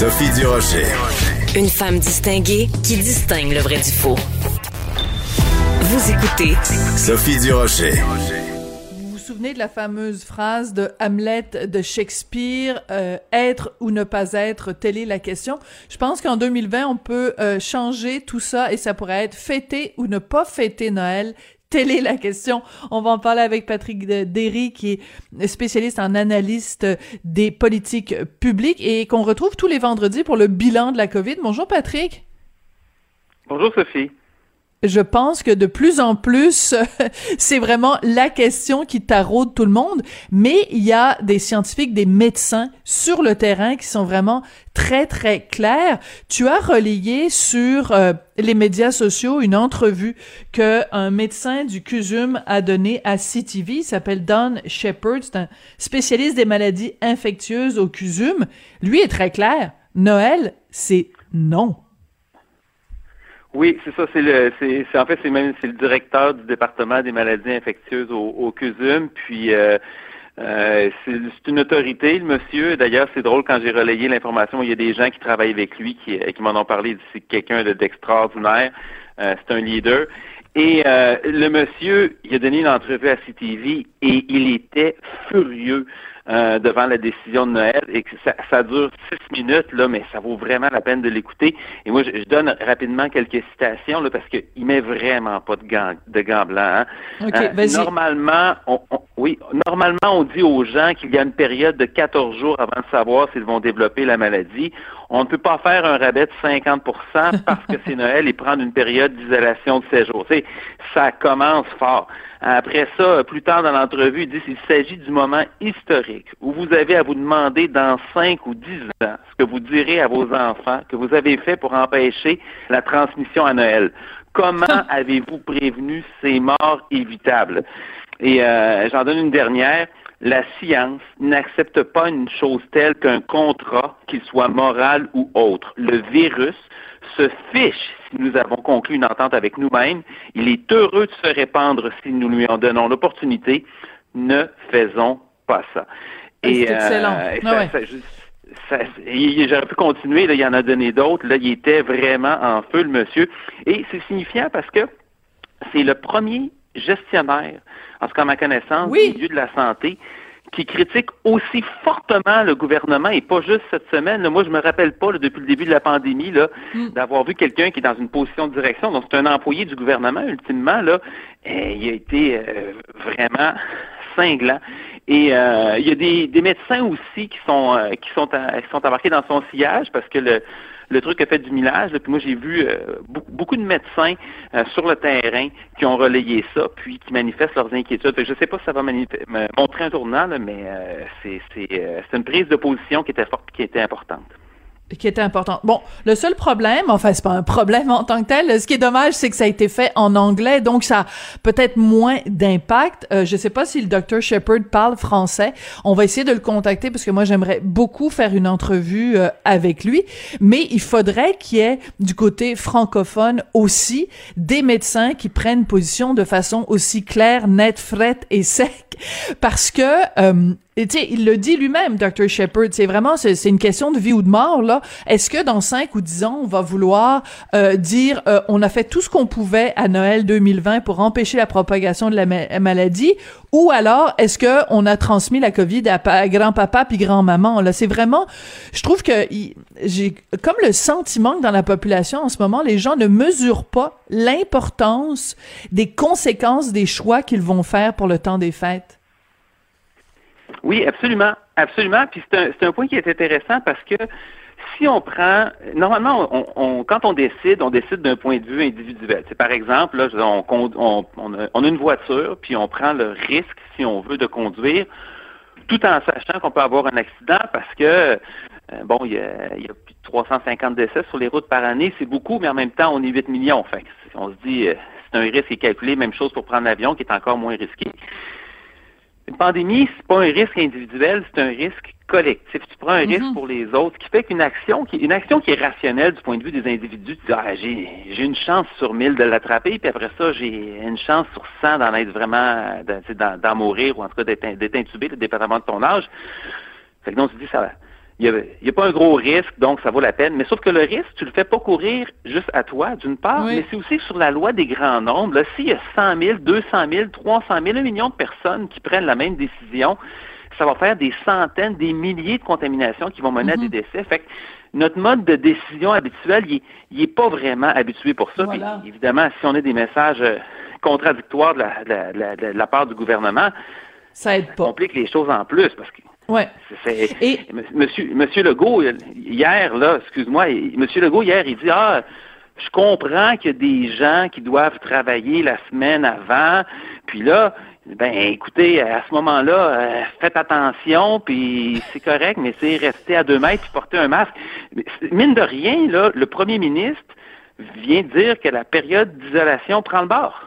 Sophie Durocher. Une femme distinguée qui distingue le vrai du faux. Vous écoutez Sophie Durocher. Vous vous souvenez de la fameuse phrase de Hamlet de Shakespeare, euh, être ou ne pas être, telle est la question. Je pense qu'en 2020, on peut euh, changer tout ça et ça pourrait être fêter ou ne pas fêter Noël, Telle est la question. On va en parler avec Patrick Derry, qui est spécialiste en analyste des politiques publiques et qu'on retrouve tous les vendredis pour le bilan de la COVID. Bonjour Patrick. Bonjour Sophie je pense que de plus en plus, c'est vraiment la question qui taraude tout le monde, mais il y a des scientifiques, des médecins sur le terrain qui sont vraiment très, très clairs. Tu as relayé sur euh, les médias sociaux une entrevue que un médecin du CUSUM a donnée à CTV, il s'appelle Don Shepard, c'est un spécialiste des maladies infectieuses au CUSUM. Lui est très clair. Noël, c'est non. Oui, c'est ça. C'est le, c'est, en fait, c'est même c'est le directeur du département des maladies infectieuses au, au CUSUM. Puis euh, euh, c'est, une autorité, le monsieur. D'ailleurs, c'est drôle quand j'ai relayé l'information. Il y a des gens qui travaillent avec lui qui, qui m'en ont parlé. C'est quelqu'un d'extraordinaire. Euh, c'est un leader. Et le monsieur, il a donné une entrevue à CTV et il était furieux. Euh, devant la décision de Noël et que ça, ça, dure six minutes, là, mais ça vaut vraiment la peine de l'écouter. Et moi, je, donne rapidement quelques citations là, parce qu'il met vraiment pas de gants, de gants blancs. Hein. Euh, normalement, on, oui, normalement, on dit aux gens qu'il y a une période de 14 jours avant de savoir s'ils vont développer la maladie. On ne peut pas faire un rabais de 50% parce que c'est Noël et prendre une période d'isolation de 16 jours. ça commence fort. Après ça, plus tard dans l'entrevue, il dit qu'il s'agit du moment historique où vous avez à vous demander dans 5 ou 10 ans ce que vous direz à vos enfants que vous avez fait pour empêcher la transmission à Noël. Comment avez-vous prévenu ces morts évitables? Et euh, j'en donne une dernière. La science n'accepte pas une chose telle qu'un contrat, qu'il soit moral ou autre. Le virus se fiche si nous avons conclu une entente avec nous-mêmes. Il est heureux de se répandre si nous lui en donnons l'opportunité. Ne faisons pas ça. Et, c'est excellent. Euh, J'aurais pu continuer, là, il y en a donné d'autres. Là, il était vraiment en feu, le monsieur. Et c'est signifiant parce que c'est le premier gestionnaire, en tout cas à ma connaissance, du milieu de la santé, qui critique aussi fortement le gouvernement et pas juste cette semaine. moi, je me rappelle pas depuis le début de la pandémie là, hmm. d'avoir vu quelqu'un qui est dans une position de direction. Donc, c'est un employé du gouvernement ultimement là. Et il a été euh, vraiment cinglant. Et euh, il y a des, des, médecins aussi qui sont euh, qui sont qui sont embarqués dans son sillage parce que le le truc a fait du millage. Puis moi, j'ai vu euh, beaucoup, de médecins euh, sur le terrain qui ont relayé ça, puis qui manifestent leurs inquiétudes. je ne sais pas si ça va montrer un tournant, mais euh, c'est une prise de position qui était forte, qui était importante qui était important. Bon, le seul problème, enfin c'est pas un problème en tant que tel, ce qui est dommage, c'est que ça a été fait en anglais, donc ça a peut-être moins d'impact. Euh, je sais pas si le Dr Shepard parle français. On va essayer de le contacter parce que moi j'aimerais beaucoup faire une entrevue euh, avec lui, mais il faudrait qu'il y ait du côté francophone aussi des médecins qui prennent position de façon aussi claire, nette, frette et sec parce que euh, il le dit lui-même, Dr. Shepard, c'est vraiment, c'est une question de vie ou de mort, là. Est-ce que dans 5 ou 10 ans, on va vouloir euh, dire, euh, on a fait tout ce qu'on pouvait à Noël 2020 pour empêcher la propagation de la maladie, ou alors est-ce que on a transmis la COVID à, grand-papa puis grand-maman, là? C'est vraiment, je trouve que j'ai comme le sentiment que dans la population, en ce moment, les gens ne mesurent pas l'importance des conséquences des choix qu'ils vont faire pour le temps des fêtes. Oui, absolument, absolument. Puis c'est un, un point qui est intéressant parce que si on prend, normalement, on, quand on décide, on décide d'un point de vue individuel. C'est par exemple, là, on, on, on, a, une voiture, puis on prend le risque, si on veut, de conduire, tout en sachant qu'on peut avoir un accident parce que Euh, bon, il y, a, il y, a, plus de 350 décès sur les routes par année, c'est beaucoup, mais en même temps, on est 8 millions. On se dit, euh, c'est un risque qui est calculé, même chose pour prendre l'avion, qui est encore moins risqué. Une pandémie, c'est pas un risque individuel, c'est un risque collectif. Tu prends un risque mhm. pour les autres, ce qui fait qu'une action qui une action qui est rationnelle du point de vue des individus, tu dis ah, j'ai j'ai une chance sur mille de l'attraper, puis après ça j'ai une chance sur 100 d'en être vraiment d'en mourir ou en tout cas d'être intubé, dépendamment de ton âge. Fait que donc tu dis ça il n'y a, pas un gros risque, donc ça vaut la peine. Mais sauf que le risque, tu le fais pas courir juste à toi, d'une part, mais c'est aussi sur la loi des grands nombres. Là, s'il y a 100 000, 200 000, 300 000, un million de personnes qui prennent la même décision, ça va faire des centaines, des milliers de contaminations qui vont mener à des mm-hmm. décès. Fait que notre mode de décision habituel, il est, pas vraiment habitué pour ça. évidemment, si on a des messages euh, contradictoires de la, part du gouvernement, ça aide pas. complique les choses en plus parce que Ouais. Et... Monsieur, Monsieur Legault, hier, là, excuse-moi, Monsieur Legault, hier, il dit, ah, je comprends qu'il y a des gens qui doivent travailler la semaine avant, puis là, ben écoutez, à ce moment-là, euh, faites attention, puis c'est correct, mais c'est rester à deux mètres puis porter un masque. Mine de rien, là, le premier ministre vient dire que la période d'isolation prend le bord.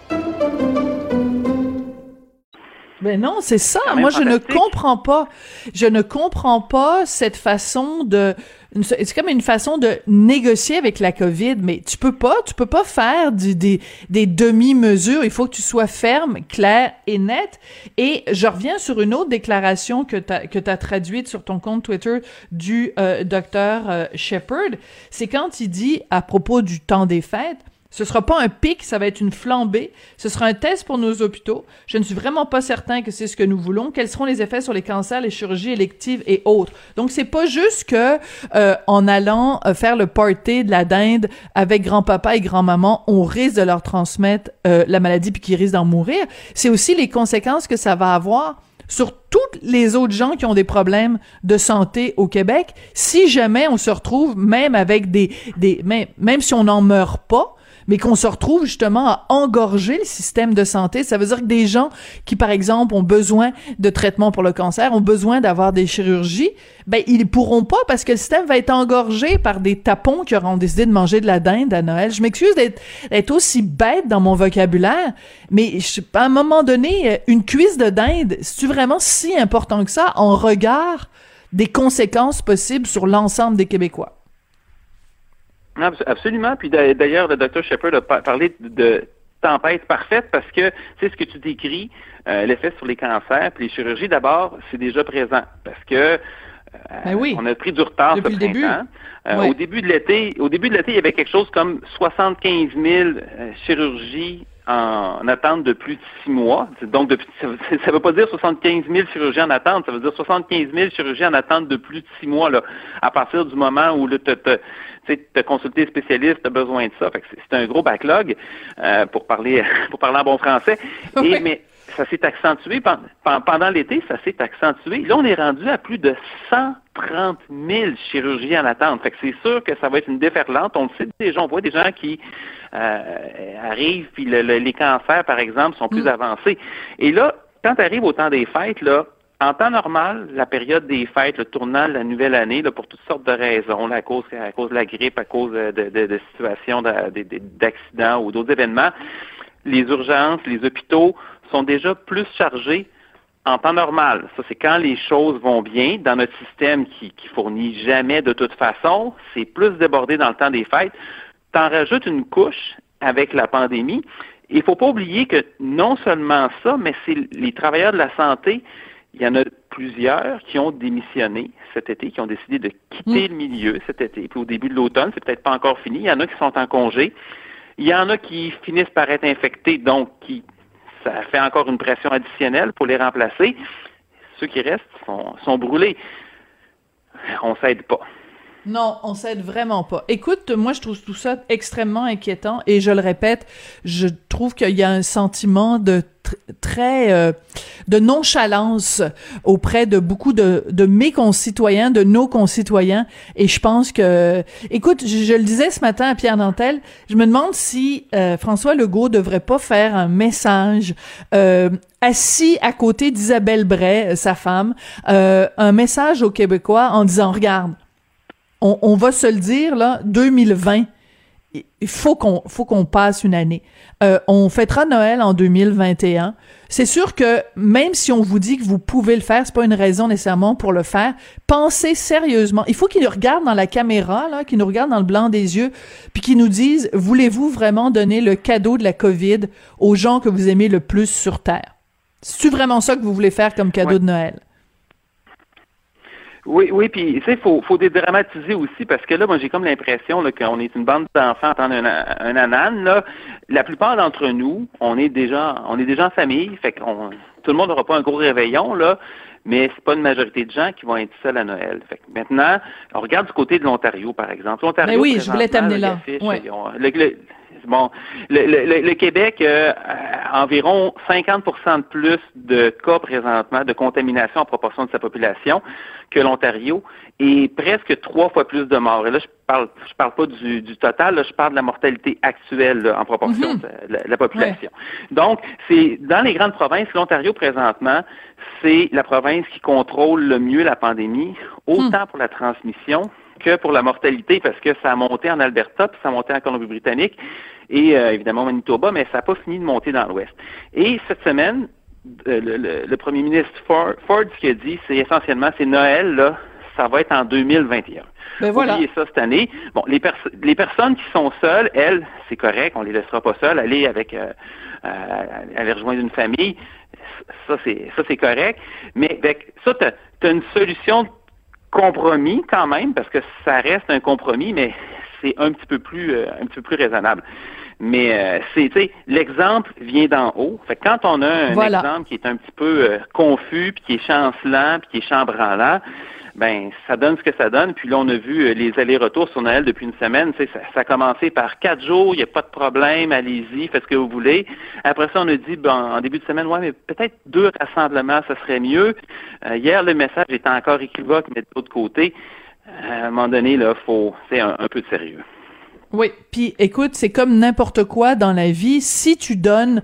Mais non, c'est ça. Moi, je ne comprends pas. Je ne comprends pas cette façon de. C'est comme une façon de négocier avec la COVID, mais tu peux pas, tu peux pas faire du, des, des demi-mesures. Il faut que tu sois ferme, clair et net. Et je reviens sur une autre déclaration que tu as, que as traduite sur ton compte Twitter du euh, docteur euh, Shepard. C'est quand il dit à propos du temps des fêtes, ce sera pas un pic, ça va être une flambée. Ce sera un test pour nos hôpitaux. Je ne suis vraiment pas certain que c'est ce que nous voulons. Quels seront les effets sur les cancers, les chirurgies électives et autres? Donc c'est pas juste que euh, en allant euh, faire le party de la dinde avec grand-papa et grand-maman, on risque de leur transmettre euh, la maladie puis qu'ils risquent d'en mourir. C'est aussi les conséquences que ça va avoir sur toutes les autres gens qui ont des problèmes de santé au Québec. Si jamais on se retrouve même avec des des même si on n'en meurt pas mais qu'on se retrouve justement à engorger le système de santé. Ça veut dire que des gens qui, par exemple, ont besoin de traitements pour le cancer, ont besoin d'avoir des chirurgies, ben ils pourront pas parce que le système va être engorgé par des tapons qui auront décidé de manger de la dinde à Noël. Je m'excuse d'être aussi bête dans mon vocabulaire, mais à un moment donné, une cuisse de dinde, c'est vraiment si important que ça en regard des conséquences possibles sur l'ensemble des Québécois? Absolument. Puis d'ailleurs, le docteur Shepard a parlé de tempête parfaite parce que c'est ce que tu décris, euh, l'effet sur les cancers, puis les chirurgies, d'abord, c'est déjà présent parce que euh, ben oui. on a pris du retard Depuis ce début. Euh, au début de l'été, au début de l'été, il y avait quelque chose comme 75 000 chirurgies en attente de plus de six mois. Donc, depuis, ça ne veut pas dire 75 000 chirurgiens en attente, ça veut dire 75 000 chirurgiens en attente de plus de six mois, là, à partir du moment où tu as consulté spécialiste, tu as besoin de ça. c'est un gros backlog, euh, pour parler pour parler en bon français. Et, mais ça s'est accentué pendant l'été, ça s'est accentué. Là, on est rendu à plus de 130 000 chirurgiens en attente. Fait que c'est sûr que ça va être une déferlante. On le sait déjà, on voit des gens qui euh, arrivent, puis les cancers, par exemple, sont plus mm. avancés. Et là, quand tu arrives au temps des fêtes, là, en temps normal, la période des fêtes, le tournant de la nouvelle année, là, pour toutes sortes de raisons, à cause à cause de la grippe, à cause de, de, de situations d'accidents ou d'autres événements, les urgences, les hôpitaux sont déjà plus chargés en temps normal. Ça, c'est quand les choses vont bien dans notre système qui, fournit jamais de toute façon. C'est plus débordé dans le temps des fêtes. T'en rajoutes une couche avec la pandémie. Il faut pas oublier que non seulement ça, mais c'est les travailleurs de la santé. Il y en a plusieurs qui ont démissionné cet été, qui ont décidé de quitter le milieu cet été. Puis au début de l'automne, c'est peut-être pas encore fini. Il y en a qui sont en congé. Il y en a qui finissent par être infectés, donc qui ça fait encore une pression additionnelle pour les remplacer. Ceux qui restent sont, brûlés. On s'aide pas. Non, on s'aide vraiment pas. Écoute, moi, je trouve tout ça extrêmement inquiétant et je le répète, je trouve qu'il y a un sentiment de très euh, de nonchalance auprès de beaucoup de, de mes concitoyens, de nos concitoyens. Et je pense que, écoute, je, le disais ce matin à Pierre Nantel, je me demande si euh, François Legault devrait pas faire un message euh, assis à côté d'Isabelle Bray, sa femme, un message aux Québécois en disant, regarde, on, on va se le dire, là, 2020, il faut qu'on faut qu'on passe une année. Euh, on fêtera Noël en 2021. C'est sûr que même si on vous dit que vous pouvez le faire, c'est pas une raison nécessairement pour le faire. Pensez sérieusement. Il faut qu'ils nous regardent dans la caméra, là, qu'ils nous regardent dans le blanc des yeux, puis qu'ils nous disent voulez-vous vraiment donner le cadeau de la COVID aux gens que vous aimez le plus sur terre? C'est vraiment ça que vous voulez faire comme cadeau de Noël? Oui, oui, puis tu sais, faut, faut dédramatiser aussi parce que là, moi, j'ai comme l'impression qu'on est une bande d'enfants attendant un, un anan. Là, la plupart d'entre nous, on est déjà, on est déjà en famille, fait qu'on, tout le monde n'aura pas un gros réveillon là, mais c'est pas une majorité de gens qui vont être seuls à Noël. Fait que maintenant, on regarde du côté de l'Ontario, par exemple. L'Ontario, ben oui, je voulais t'amener là. Bon, le, Québec, euh, environ 50% de plus de cas présentement de contamination en proportion de sa population que l'Ontario et presque trois fois plus de morts. Et là, je parle, je parle pas du, total, je parle de la mortalité actuelle en proportion mm-hmm. de la, population. Donc, c'est dans les grandes provinces, l'Ontario présentement, c'est la province qui contrôle le mieux la pandémie, autant mm. pour la transmission que pour la mortalité, parce que ça a monté en Alberta, puis ça a monté en Colombie-Britannique, et euh, évidemment Manitoba, mais ça n'a pas fini de monter dans l'Ouest. Et cette semaine, euh, le, premier ministre Ford, ce qu'il a dit, c'est essentiellement, c'est Noël, là, ça va être en 2021. Ben voilà. Oubliez ça cette année. Bon, les, les personnes qui sont seules, elles, c'est correct, on les laissera pas seules, aller avec, euh, aller rejoindre une famille, ça c'est ça c'est correct. Mais avec ça, tu as, une solution compromis quand même, parce que ça reste un compromis, mais c'est un petit peu plus euh, un petit peu plus raisonnable. Mais euh, c'est, l'exemple vient d'en haut. Fait que quand on a un exemple qui est un petit peu euh, confus, puis qui est chancelant, puis qui est chambranlant, ben ça donne ce que ça donne. Puis là, on a vu euh, les allers-retours sur Noël depuis une semaine. Ça, ça a commencé par quatre jours, il n'y a pas de problème, allez-y, faites ce que vous voulez. Après ça, on a dit ben, en début de semaine, ouais, mais peut-être deux rassemblements, ça serait mieux. Euh, hier, le message était encore équivoque, mais de l'autre côté, euh, à un moment donné, là, faut c'est un peu de sérieux. Oui, puis écoute, c'est comme n'importe quoi dans la vie. Si tu donnes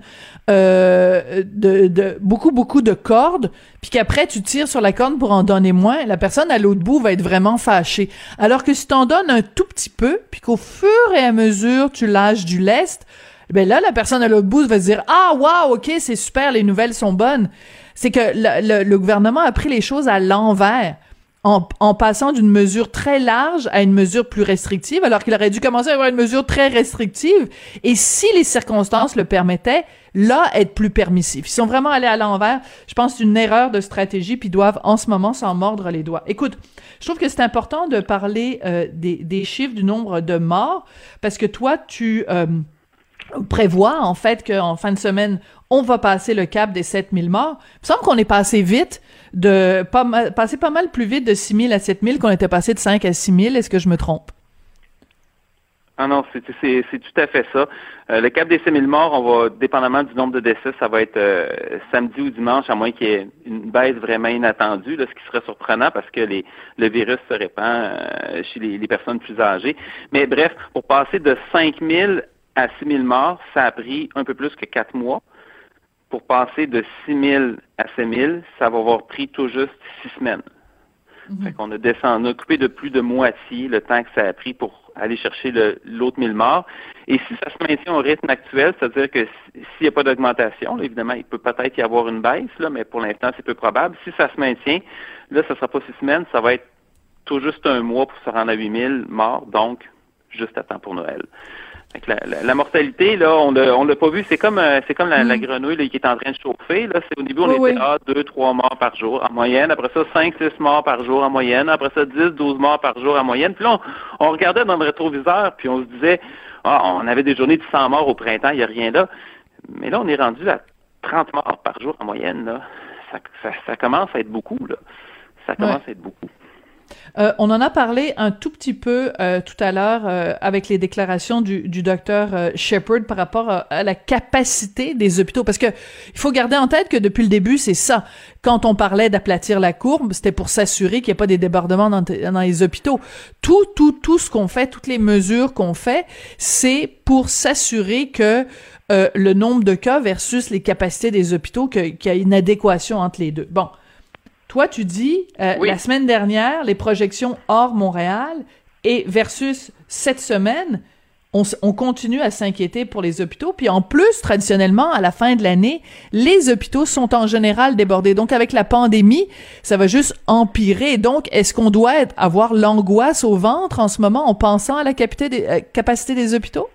euh, de, de, beaucoup beaucoup de cordes, puis qu'après tu tires sur la corde pour en donner moins, la personne à l'autre bout va être vraiment fâchée. Alors que si tu en donnes un tout petit peu, puis qu'au fur et à mesure tu lâches du lest, ben là la personne à l'autre bout va se dire ah waouh ok c'est super les nouvelles sont bonnes. C'est que le gouvernement a pris les choses à l'envers en, passant d'une mesure très large à une mesure plus restrictive, alors qu'il aurait dû commencer à avoir une mesure très restrictive. Et si les circonstances le permettaient, là, être plus permissif. Ils sont vraiment allés à l'envers. Je pense c'est une erreur de stratégie, puis doivent en ce moment s'en mordre les doigts. Écoute, je trouve que c'est important de parler euh, des, chiffres du nombre de morts, parce que toi, tu... Euh, prévoit en fait qu'en fin de semaine, on va passer le cap des 7000 morts. Il me semble qu'on est passé vite de pas mal, passé pas mal plus vite de 6000 à 7000 qu'on était passé de 5 à 6000. Est-ce que je me trompe? Ah non, c'est tout à fait ça. Euh, le cap des 6000 morts, on va, dépendamment du nombre de décès, ça va être euh, samedi ou dimanche, à moins qu'il y ait une baisse vraiment inattendue, ce qui serait surprenant parce que le virus se répand euh, chez les, les, personnes plus âgées. Mais bref, pour passer de 5000 à 6 000 morts, ça a pris un peu plus que quatre mois. Pour passer de 6 000 à 7 000, ça va avoir pris tout juste six semaines. Mhm. qu'on a descendu, on a coupé de plus de moitié le temps que ça a pris pour aller chercher l'autre 1000 morts. Et si ça se maintient au rythme actuel, c'est-à-dire que s'il n'y a pas d'augmentation, évidemment, il peut peut-être y avoir une baisse, là, mais pour l'instant, c'est peu probable. Si ça se maintient, là, ça ne sera pas six semaines, ça va être tout juste un mois pour se rendre à 8000 morts, donc juste à temps pour Noël. La, la, mortalité, là, on l'a, on l'a pas vu. C'est comme, euh, c'est comme la, mm. grenouille qui est en train de chauffer. Là, c'est au début, on était à deux, trois morts par jour en moyenne. Après ça, cinq, six morts par jour en moyenne. Après ça, dix, douze morts par jour en moyenne. Puis là, on, regardait dans le rétroviseur, puis on se disait, ah, on avait des journées de 100 morts au printemps, il n'y a rien là. Mais là, on est rendu à 30 morts par jour en moyenne. Là. Ça, ça, commence à être beaucoup. Là. Ça commence à être beaucoup. Euh, on en a parlé un tout petit peu euh, tout à l'heure euh, avec les déclarations du, docteur Shepard par rapport à, la capacité des hôpitaux. Parce que il faut garder en tête que depuis le début, c'est ça. Quand on parlait d'aplatir la courbe, c'était pour s'assurer qu'il n'y ait pas des débordements dans, les hôpitaux. Tout, tout, tout ce qu'on fait, toutes les mesures qu'on fait, c'est pour s'assurer que le nombre de cas versus les capacités des hôpitaux, qu'il y a une adéquation entre les deux. Bon. Toi, tu dis, euh, oui. la semaine dernière, les projections hors Montréal et versus cette semaine, on, on continue à s'inquiéter pour les hôpitaux. Puis en plus, traditionnellement, à la fin de l'année, les hôpitaux sont en général débordés. Donc avec la pandémie, ça va juste empirer. Donc, est-ce qu'on doit être, avoir l'angoisse au ventre en ce moment en pensant à la capacité des, euh, capacité des hôpitaux?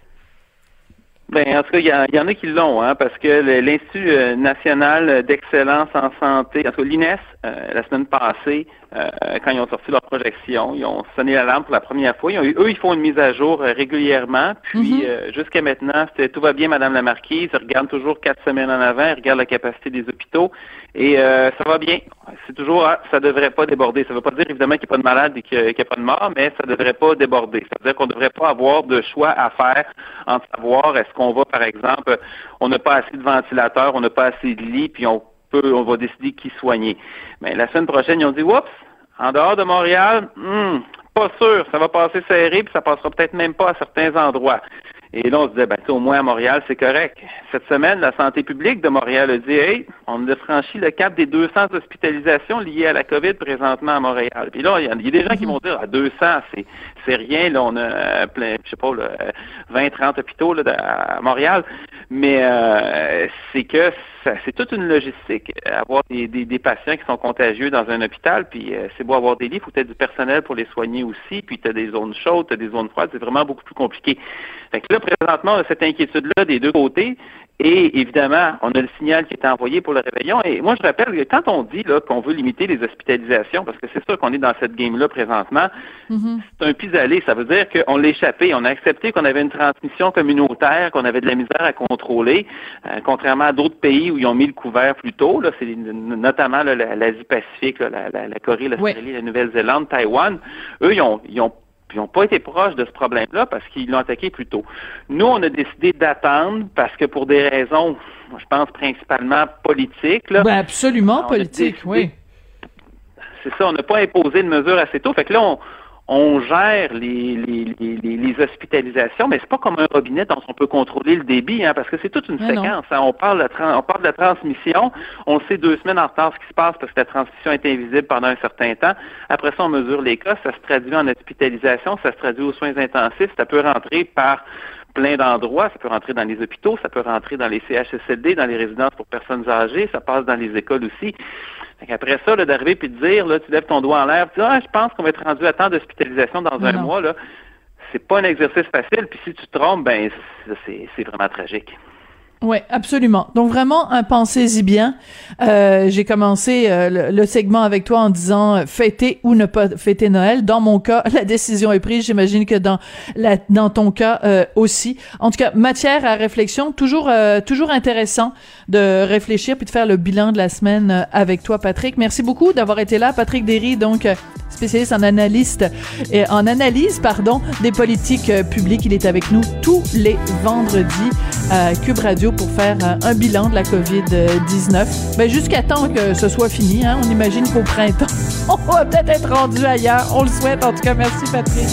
Ben, en tout cas, il y, en a qui l'ont, hein, parce que l'Institut euh, national d'excellence en santé, en tout cas l'INES, euh, la semaine passée, euh, quand ils ont sorti leur projection, ils ont sonné l'alarme pour la première fois. Ils ont eu, eux, ils font une mise à jour euh, régulièrement. Puis mm -hmm. jusqu'à maintenant, c'était tout va bien, Madame la Marquise. Ils regardent toujours quatre semaines en avant. Ils regardent la capacité des hôpitaux et ça va bien. C'est toujours, ah, ça devrait pas déborder. Ça ne veut pas dire évidemment qu'il n'y a pas de malade et qu'il n'y a, pas de mort, mais ça ne devrait pas déborder. Ça veut dire qu'on ne devrait pas avoir de choix à faire en savoir est-ce qu'on va, par exemple, on n'a pas assez de ventilateurs, on n'a pas assez de lits, puis on on va décider qui soigner. Mais la semaine prochaine, ils ont dit, oups, en dehors de Montréal, hmm, pas sûr, ça va passer serré, puis ça passera peut-être même pas à certains endroits. Et là, on se disait, ben, au moins à Montréal, c'est correct. Cette semaine, la santé publique de Montréal a dit, hey, on a franchi le cap des 200 hospitalisations liées à la COVID présentement à Montréal. Puis là, il y, a, il y a des gens qui vont dire, à 200, c'est, c'est rien. Là, on a plein, je sais pas, là, 20, 30 hôpitaux là, à Montréal. Mais euh, c'est que c'est toute une logistique. Avoir des, des, des, patients qui sont contagieux dans un hôpital, puis euh, c'est beau avoir des lits, il faut peut-être du personnel pour les soigner aussi, puis tu as des zones chaudes, tu as des zones froides, c'est vraiment beaucoup plus compliqué. Fait que là, présentement, cette inquiétude-là des deux côtés. Et évidemment, on a le signal qui est envoyé pour le réveillon. Et moi, je rappelle que quand on dit qu'on veut limiter les hospitalisations, parce que c'est sûr qu'on est dans cette game-là présentement, mm -hmm. c'est un pis-aller. Ça veut dire qu'on l'a échappé. On a accepté qu'on avait une transmission communautaire, qu'on avait de la misère à contrôler, euh, contrairement à d'autres pays où ils ont mis le couvert plus tôt. Là, c'est notamment l'Asie-Pacifique, la, la, la, Corée, l'Australie, oui. la Nouvelle-Zélande, Taïwan. Eux, ils ont, ils ont ils n'ont pas été proches de ce problème-là parce qu'ils l'ont attaqué plus tôt. Nous, on a décidé d'attendre parce que pour des raisons, je pense principalement politiques. Là, ben absolument politique, oui. C'est ça, on n'a pas imposé de mesures assez tôt. Fait que là, on, on gère les, les, les, les hospitalisations, mais c'est pas comme un robinet dont on peut contrôler le débit, hein, parce que c'est toute une mais séquence. Hein. On, parle de on parle de la transmission, on sait deux semaines en retard ce qui se passe parce que la transmission est invisible pendant un certain temps. Après ça, on mesure les cas, ça se traduit en hospitalisation, ça se traduit aux soins intensifs, ça peut rentrer par plein d'endroits. Ça peut rentrer dans les hôpitaux, ça peut rentrer dans les CHSLD, dans les résidences pour personnes âgées, ça passe dans les écoles aussi. Après ça, d'arriver puis de dire, là, tu lèves ton doigt en l'air, tu dis, ah, je pense qu'on va être rendu à temps d'hospitalisation dans un mois, là. C'est pas un exercice facile, puis si tu te trompes, ben, c'est vraiment tragique. Oui, absolument. Donc vraiment, un pensez-y bien. Euh, J'ai commencé euh, le, le, segment avec toi en disant euh, fêter ou ne pas fêter Noël. Dans mon cas, la décision est prise. J'imagine que dans la, dans ton cas euh, aussi. En tout cas, matière à réflexion. Toujours euh, toujours intéressant de réfléchir puis de faire le bilan de la semaine avec toi, Patrick. Merci beaucoup d'avoir été là, Patrick Derry, donc spécialiste en analyste et en analyse pardon des politiques publiques. Il est avec nous tous les vendredis à Cube Radio pour faire un bilan de la COVID-19. Ben, jusqu'à temps que ce soit fini. Hein. On imagine qu'au printemps, on va peut-être être rendu ailleurs. On le souhaite. En tout cas, merci Patrick.